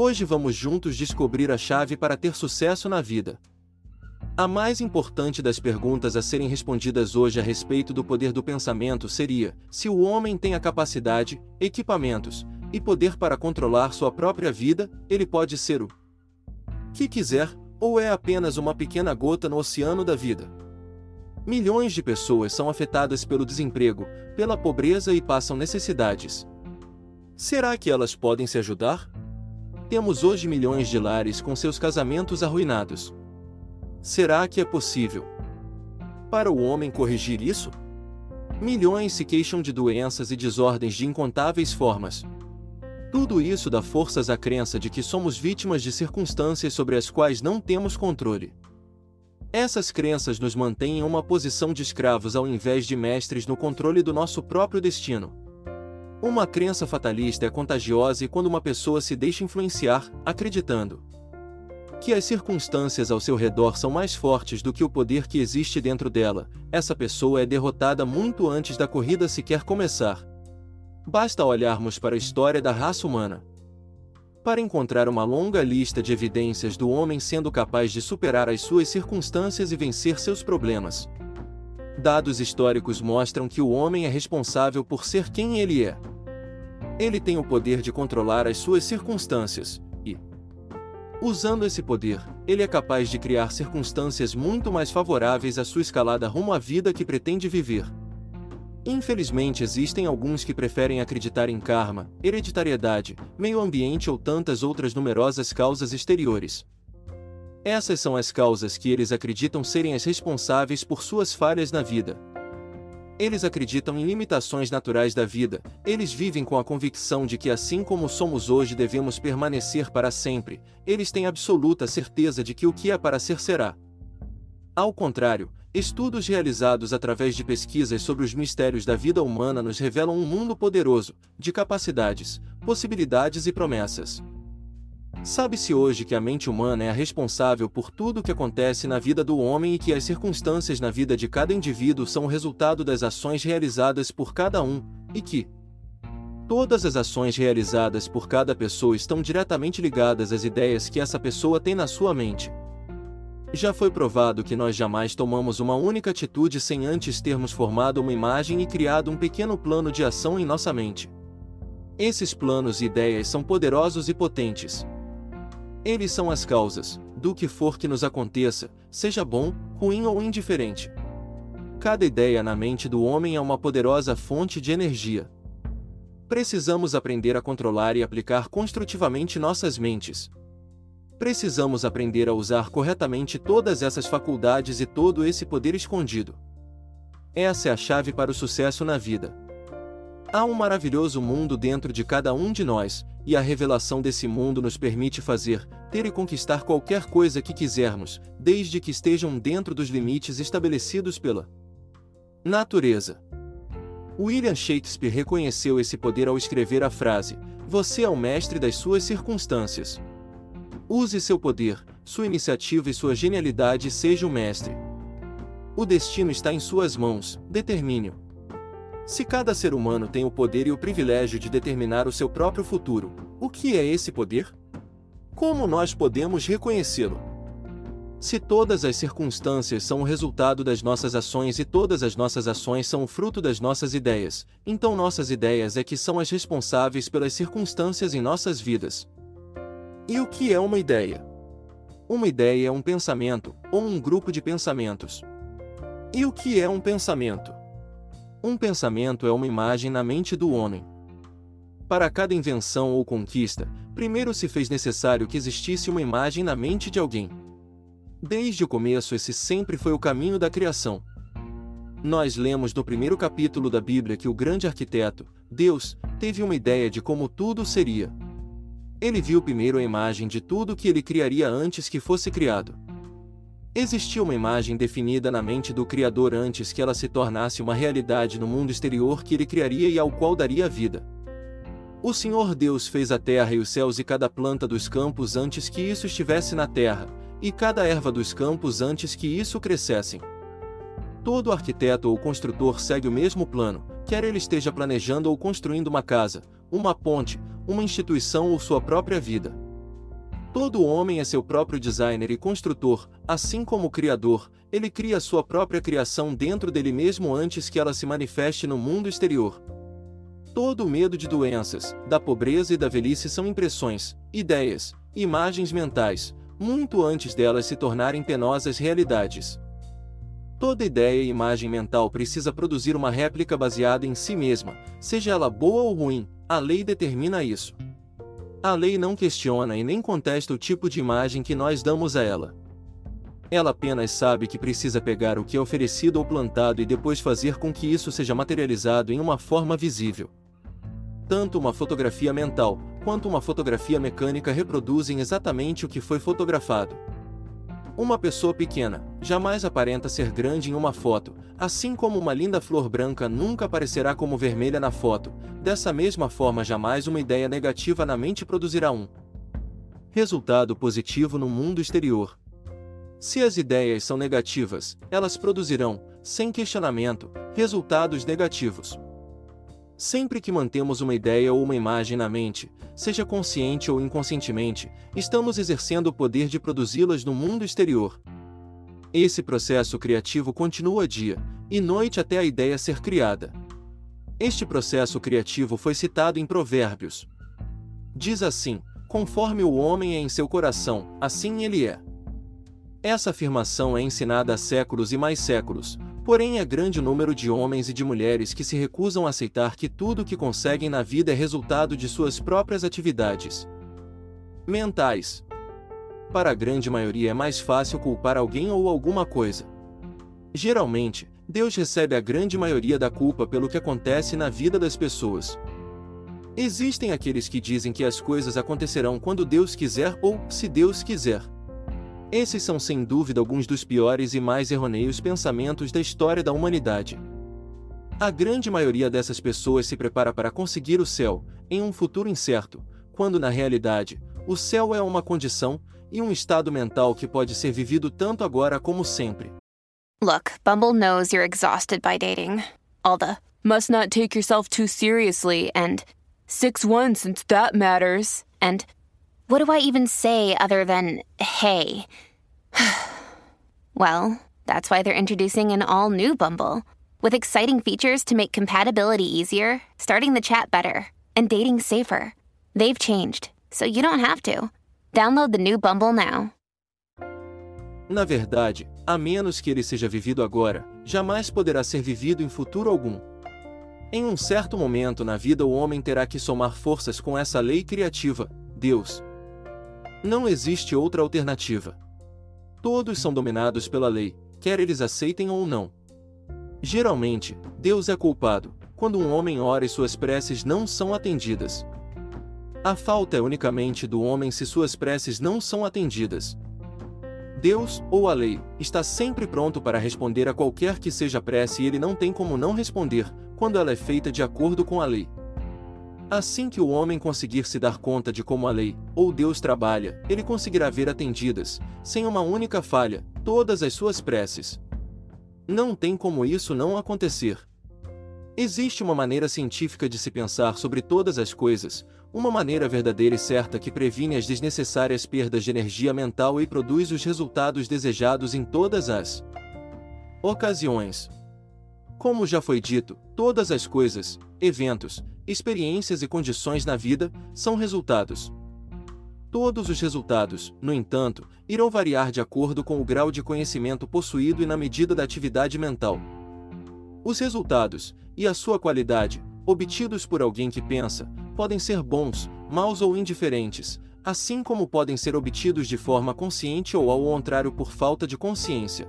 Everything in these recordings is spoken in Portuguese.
Hoje vamos juntos descobrir a chave para ter sucesso na vida. A mais importante das perguntas a serem respondidas hoje a respeito do poder do pensamento seria: se o homem tem a capacidade, equipamentos e poder para controlar sua própria vida, ele pode ser o que quiser, ou é apenas uma pequena gota no oceano da vida. Milhões de pessoas são afetadas pelo desemprego, pela pobreza e passam necessidades. Será que elas podem se ajudar? Temos hoje milhões de lares com seus casamentos arruinados. Será que é possível para o homem corrigir isso? Milhões se queixam de doenças e desordens de incontáveis formas. Tudo isso dá forças à crença de que somos vítimas de circunstâncias sobre as quais não temos controle. Essas crenças nos mantêm em uma posição de escravos ao invés de mestres no controle do nosso próprio destino. Uma crença fatalista é contagiosa e quando uma pessoa se deixa influenciar, acreditando que as circunstâncias ao seu redor são mais fortes do que o poder que existe dentro dela, essa pessoa é derrotada muito antes da corrida sequer começar. Basta olharmos para a história da raça humana para encontrar uma longa lista de evidências do homem sendo capaz de superar as suas circunstâncias e vencer seus problemas. Dados históricos mostram que o homem é responsável por ser quem ele é. Ele tem o poder de controlar as suas circunstâncias, e, usando esse poder, ele é capaz de criar circunstâncias muito mais favoráveis à sua escalada rumo à vida que pretende viver. Infelizmente, existem alguns que preferem acreditar em karma, hereditariedade, meio ambiente ou tantas outras numerosas causas exteriores. Essas são as causas que eles acreditam serem as responsáveis por suas falhas na vida. Eles acreditam em limitações naturais da vida, eles vivem com a convicção de que, assim como somos hoje, devemos permanecer para sempre, eles têm absoluta certeza de que o que é para ser será. Ao contrário, estudos realizados através de pesquisas sobre os mistérios da vida humana nos revelam um mundo poderoso, de capacidades, possibilidades e promessas. Sabe-se hoje que a mente humana é a responsável por tudo o que acontece na vida do homem e que as circunstâncias na vida de cada indivíduo são o resultado das ações realizadas por cada um, e que todas as ações realizadas por cada pessoa estão diretamente ligadas às ideias que essa pessoa tem na sua mente. Já foi provado que nós jamais tomamos uma única atitude sem antes termos formado uma imagem e criado um pequeno plano de ação em nossa mente. Esses planos e ideias são poderosos e potentes. Eles são as causas, do que for que nos aconteça, seja bom, ruim ou indiferente. Cada ideia na mente do homem é uma poderosa fonte de energia. Precisamos aprender a controlar e aplicar construtivamente nossas mentes. Precisamos aprender a usar corretamente todas essas faculdades e todo esse poder escondido. Essa é a chave para o sucesso na vida. Há um maravilhoso mundo dentro de cada um de nós, e a revelação desse mundo nos permite fazer, ter e conquistar qualquer coisa que quisermos, desde que estejam dentro dos limites estabelecidos pela natureza. William Shakespeare reconheceu esse poder ao escrever a frase: Você é o mestre das suas circunstâncias. Use seu poder, sua iniciativa e sua genialidade e seja o mestre. O destino está em suas mãos, determine-o. Se cada ser humano tem o poder e o privilégio de determinar o seu próprio futuro, o que é esse poder? Como nós podemos reconhecê-lo? Se todas as circunstâncias são o resultado das nossas ações e todas as nossas ações são o fruto das nossas ideias, então nossas ideias é que são as responsáveis pelas circunstâncias em nossas vidas. E o que é uma ideia? Uma ideia é um pensamento, ou um grupo de pensamentos. E o que é um pensamento? Um pensamento é uma imagem na mente do homem. Para cada invenção ou conquista, primeiro se fez necessário que existisse uma imagem na mente de alguém. Desde o começo, esse sempre foi o caminho da criação. Nós lemos no primeiro capítulo da Bíblia que o grande arquiteto, Deus, teve uma ideia de como tudo seria. Ele viu primeiro a imagem de tudo que ele criaria antes que fosse criado. Existia uma imagem definida na mente do Criador antes que ela se tornasse uma realidade no mundo exterior que ele criaria e ao qual daria vida. O Senhor Deus fez a terra e os céus e cada planta dos campos antes que isso estivesse na terra, e cada erva dos campos antes que isso crescessem. Todo arquiteto ou construtor segue o mesmo plano, quer ele esteja planejando ou construindo uma casa, uma ponte, uma instituição ou sua própria vida. Todo homem é seu próprio designer e construtor, assim como o Criador, ele cria sua própria criação dentro dele mesmo antes que ela se manifeste no mundo exterior. Todo medo de doenças, da pobreza e da velhice são impressões, ideias, imagens mentais, muito antes delas se tornarem penosas realidades. Toda ideia e imagem mental precisa produzir uma réplica baseada em si mesma, seja ela boa ou ruim, a lei determina isso. A lei não questiona e nem contesta o tipo de imagem que nós damos a ela. Ela apenas sabe que precisa pegar o que é oferecido ou plantado e depois fazer com que isso seja materializado em uma forma visível. Tanto uma fotografia mental quanto uma fotografia mecânica reproduzem exatamente o que foi fotografado. Uma pessoa pequena jamais aparenta ser grande em uma foto, assim como uma linda flor branca nunca aparecerá como vermelha na foto, dessa mesma forma jamais uma ideia negativa na mente produzirá um resultado positivo no mundo exterior. Se as ideias são negativas, elas produzirão, sem questionamento, resultados negativos. Sempre que mantemos uma ideia ou uma imagem na mente, seja consciente ou inconscientemente, estamos exercendo o poder de produzi-las no mundo exterior. Esse processo criativo continua dia e noite até a ideia ser criada. Este processo criativo foi citado em Provérbios. Diz assim: Conforme o homem é em seu coração, assim ele é. Essa afirmação é ensinada há séculos e mais séculos, Porém, é grande número de homens e de mulheres que se recusam a aceitar que tudo o que conseguem na vida é resultado de suas próprias atividades mentais. Para a grande maioria é mais fácil culpar alguém ou alguma coisa. Geralmente, Deus recebe a grande maioria da culpa pelo que acontece na vida das pessoas. Existem aqueles que dizem que as coisas acontecerão quando Deus quiser ou se Deus quiser. Esses são sem dúvida alguns dos piores e mais errôneos pensamentos da história da humanidade. A grande maioria dessas pessoas se prepara para conseguir o céu, em um futuro incerto, quando na realidade, o céu é uma condição e um estado mental que pode ser vivido tanto agora como sempre. Look, Bumble knows you're exhausted by dating. All the must not take yourself too seriously and 6-1 since that matters. And what do I even say other than hey? well, that's why they're introducing an all new Bumble with exciting features to make compatibility easier, starting the chat better, and dating safer. They've changed, so you don't have to. Download the new Bumble now. Na verdade, a menos que ele seja vivido agora, jamais poderá ser vivido em futuro algum. Em um certo momento na vida, o homem terá que somar forças com essa lei criativa, Deus, não existe outra alternativa. Todos são dominados pela lei, quer eles aceitem ou não. Geralmente, Deus é culpado quando um homem ora e suas preces não são atendidas. A falta é unicamente do homem se suas preces não são atendidas. Deus, ou a lei, está sempre pronto para responder a qualquer que seja prece e ele não tem como não responder, quando ela é feita de acordo com a lei. Assim que o homem conseguir se dar conta de como a lei, ou Deus trabalha, ele conseguirá ver atendidas, sem uma única falha, todas as suas preces. Não tem como isso não acontecer. Existe uma maneira científica de se pensar sobre todas as coisas, uma maneira verdadeira e certa que previne as desnecessárias perdas de energia mental e produz os resultados desejados em todas as ocasiões. Como já foi dito, todas as coisas, eventos, experiências e condições na vida são resultados. Todos os resultados, no entanto, irão variar de acordo com o grau de conhecimento possuído e na medida da atividade mental. Os resultados, e a sua qualidade, obtidos por alguém que pensa, podem ser bons, maus ou indiferentes, assim como podem ser obtidos de forma consciente ou ao contrário por falta de consciência.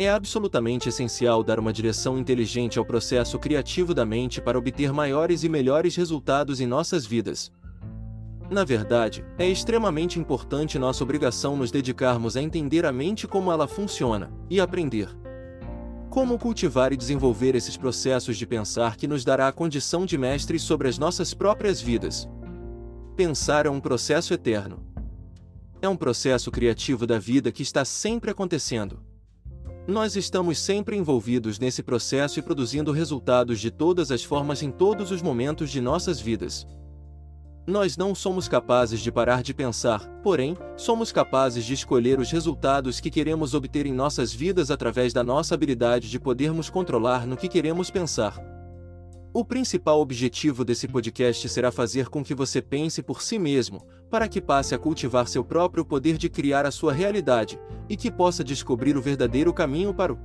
É absolutamente essencial dar uma direção inteligente ao processo criativo da mente para obter maiores e melhores resultados em nossas vidas. Na verdade, é extremamente importante nossa obrigação nos dedicarmos a entender a mente como ela funciona e aprender como cultivar e desenvolver esses processos de pensar que nos dará a condição de mestres sobre as nossas próprias vidas. Pensar é um processo eterno. É um processo criativo da vida que está sempre acontecendo. Nós estamos sempre envolvidos nesse processo e produzindo resultados de todas as formas em todos os momentos de nossas vidas. Nós não somos capazes de parar de pensar, porém, somos capazes de escolher os resultados que queremos obter em nossas vidas através da nossa habilidade de podermos controlar no que queremos pensar. O principal objetivo desse podcast será fazer com que você pense por si mesmo, para que passe a cultivar seu próprio poder de criar a sua realidade e que possa descobrir o verdadeiro caminho para o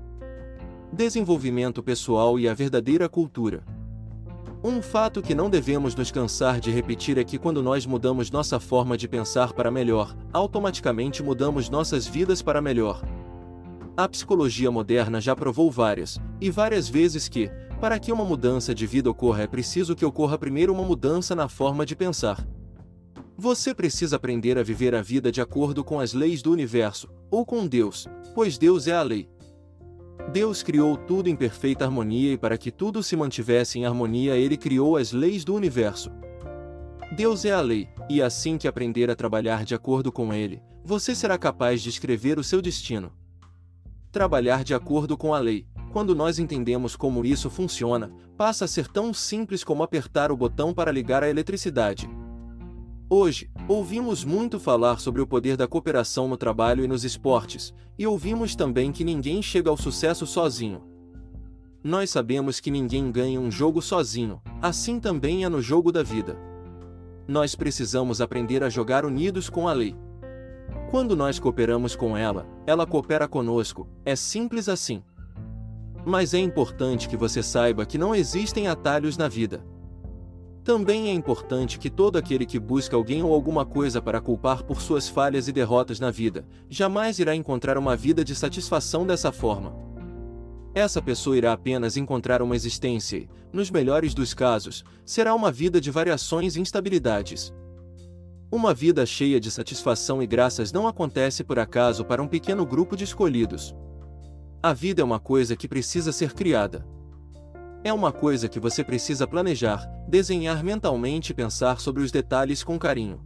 desenvolvimento pessoal e a verdadeira cultura. Um fato que não devemos nos cansar de repetir é que quando nós mudamos nossa forma de pensar para melhor, automaticamente mudamos nossas vidas para melhor. A psicologia moderna já provou várias, e várias vezes que, para que uma mudança de vida ocorra é preciso que ocorra primeiro uma mudança na forma de pensar. Você precisa aprender a viver a vida de acordo com as leis do universo, ou com Deus, pois Deus é a lei. Deus criou tudo em perfeita harmonia e para que tudo se mantivesse em harmonia, ele criou as leis do universo. Deus é a lei, e assim que aprender a trabalhar de acordo com ele, você será capaz de escrever o seu destino. Trabalhar de acordo com a lei, quando nós entendemos como isso funciona, passa a ser tão simples como apertar o botão para ligar a eletricidade. Hoje, ouvimos muito falar sobre o poder da cooperação no trabalho e nos esportes, e ouvimos também que ninguém chega ao sucesso sozinho. Nós sabemos que ninguém ganha um jogo sozinho, assim também é no jogo da vida. Nós precisamos aprender a jogar unidos com a lei. Quando nós cooperamos com ela, ela coopera conosco, é simples assim. Mas é importante que você saiba que não existem atalhos na vida. Também é importante que todo aquele que busca alguém ou alguma coisa para culpar por suas falhas e derrotas na vida, jamais irá encontrar uma vida de satisfação dessa forma. Essa pessoa irá apenas encontrar uma existência e, nos melhores dos casos, será uma vida de variações e instabilidades. Uma vida cheia de satisfação e graças não acontece por acaso para um pequeno grupo de escolhidos. A vida é uma coisa que precisa ser criada. É uma coisa que você precisa planejar, desenhar mentalmente e pensar sobre os detalhes com carinho.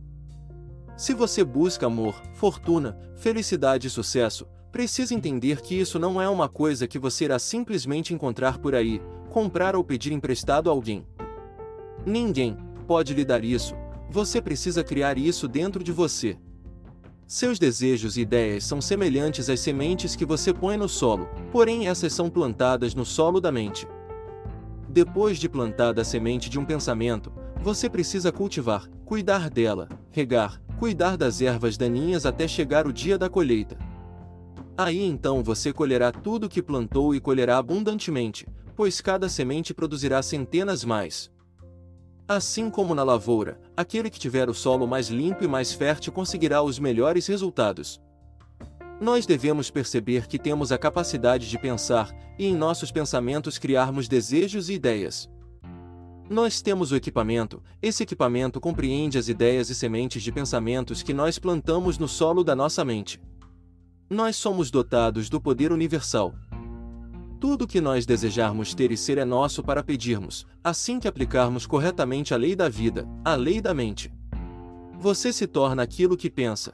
Se você busca amor, fortuna, felicidade e sucesso, precisa entender que isso não é uma coisa que você irá simplesmente encontrar por aí, comprar ou pedir emprestado a alguém. Ninguém pode lhe dar isso, você precisa criar isso dentro de você. Seus desejos e ideias são semelhantes às sementes que você põe no solo, porém essas são plantadas no solo da mente. Depois de plantada a semente de um pensamento, você precisa cultivar, cuidar dela, regar, cuidar das ervas daninhas até chegar o dia da colheita. Aí então você colherá tudo o que plantou e colherá abundantemente, pois cada semente produzirá centenas mais. Assim como na lavoura, aquele que tiver o solo mais limpo e mais fértil conseguirá os melhores resultados. Nós devemos perceber que temos a capacidade de pensar, e em nossos pensamentos criarmos desejos e ideias. Nós temos o equipamento, esse equipamento compreende as ideias e sementes de pensamentos que nós plantamos no solo da nossa mente. Nós somos dotados do poder universal, tudo o que nós desejarmos ter e ser é nosso para pedirmos, assim que aplicarmos corretamente a lei da vida, a lei da mente. Você se torna aquilo que pensa.